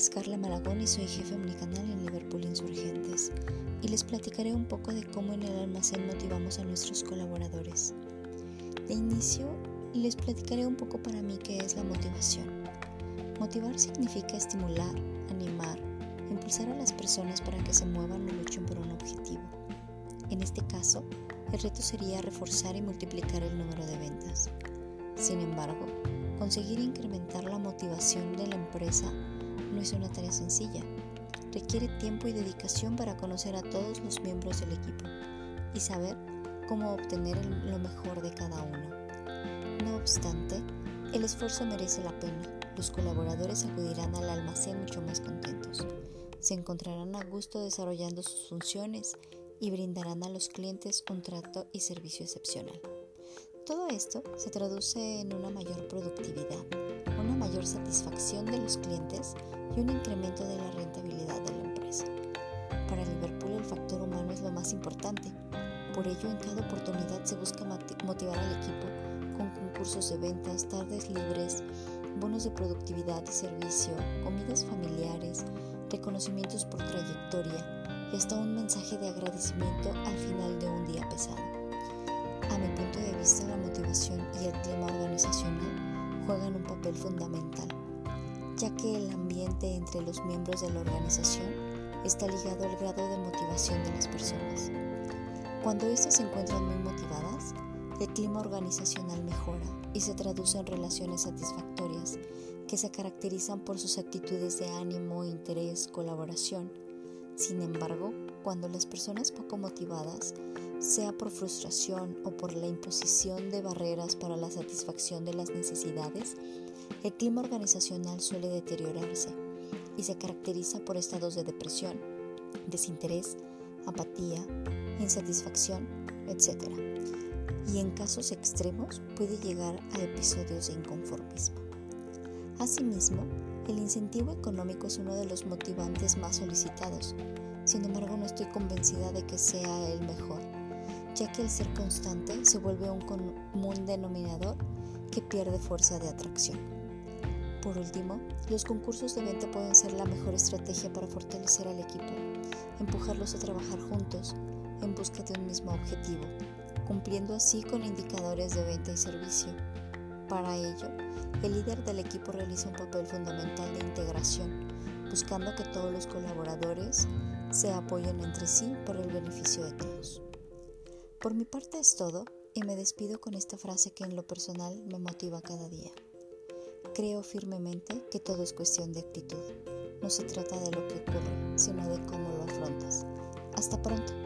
es Carla Malagón y soy jefe omnicanal en Liverpool Insurgentes y les platicaré un poco de cómo en el almacén motivamos a nuestros colaboradores. De inicio, les platicaré un poco para mí qué es la motivación. Motivar significa estimular, animar, impulsar a las personas para que se muevan o luchen por un objetivo. En este caso, el reto sería reforzar y multiplicar el número de ventas. Sin embargo, conseguir incrementar la motivación de la empresa no es una tarea sencilla. Requiere tiempo y dedicación para conocer a todos los miembros del equipo y saber cómo obtener lo mejor de cada uno. No obstante, el esfuerzo merece la pena. Los colaboradores acudirán al almacén mucho más contentos. Se encontrarán a gusto desarrollando sus funciones y brindarán a los clientes un trato y servicio excepcional. Todo esto se traduce en una mayor productividad, una mayor satisfacción de los clientes y un incremento de la rentabilidad de la empresa. Para Liverpool el factor humano es lo más importante. Por ello, en cada oportunidad se busca motivar al equipo con concursos de ventas, tardes libres, bonos de productividad y servicio, comidas familiares, reconocimientos por trayectoria y hasta un mensaje de agradecimiento al final de un día pesado. Juegan un papel fundamental ya que el ambiente entre los miembros de la organización está ligado al grado de motivación de las personas. Cuando éstas se encuentran muy motivadas, el clima organizacional mejora y se traduce en relaciones satisfactorias que se caracterizan por sus actitudes de ánimo, interés, colaboración. Sin embargo, cuando las personas poco motivadas, sea por frustración o por la imposición de barreras para la satisfacción de las necesidades, el clima organizacional suele deteriorarse y se caracteriza por estados de depresión, desinterés, apatía, insatisfacción, etc. Y en casos extremos puede llegar a episodios de inconformismo. Asimismo, el incentivo económico es uno de los motivantes más solicitados. Sin embargo, no estoy convencida de que sea el mejor, ya que el ser constante se vuelve un común denominador que pierde fuerza de atracción. Por último, los concursos de venta pueden ser la mejor estrategia para fortalecer al equipo, empujarlos a trabajar juntos en busca de un mismo objetivo, cumpliendo así con indicadores de venta y servicio. Para ello, el líder del equipo realiza un papel fundamental de integración, buscando que todos los colaboradores se apoyen entre sí para el beneficio de todos. Por mi parte es todo y me despido con esta frase que en lo personal me motiva cada día. Creo firmemente que todo es cuestión de actitud. No se trata de lo que ocurre, sino de cómo lo afrontas. Hasta pronto.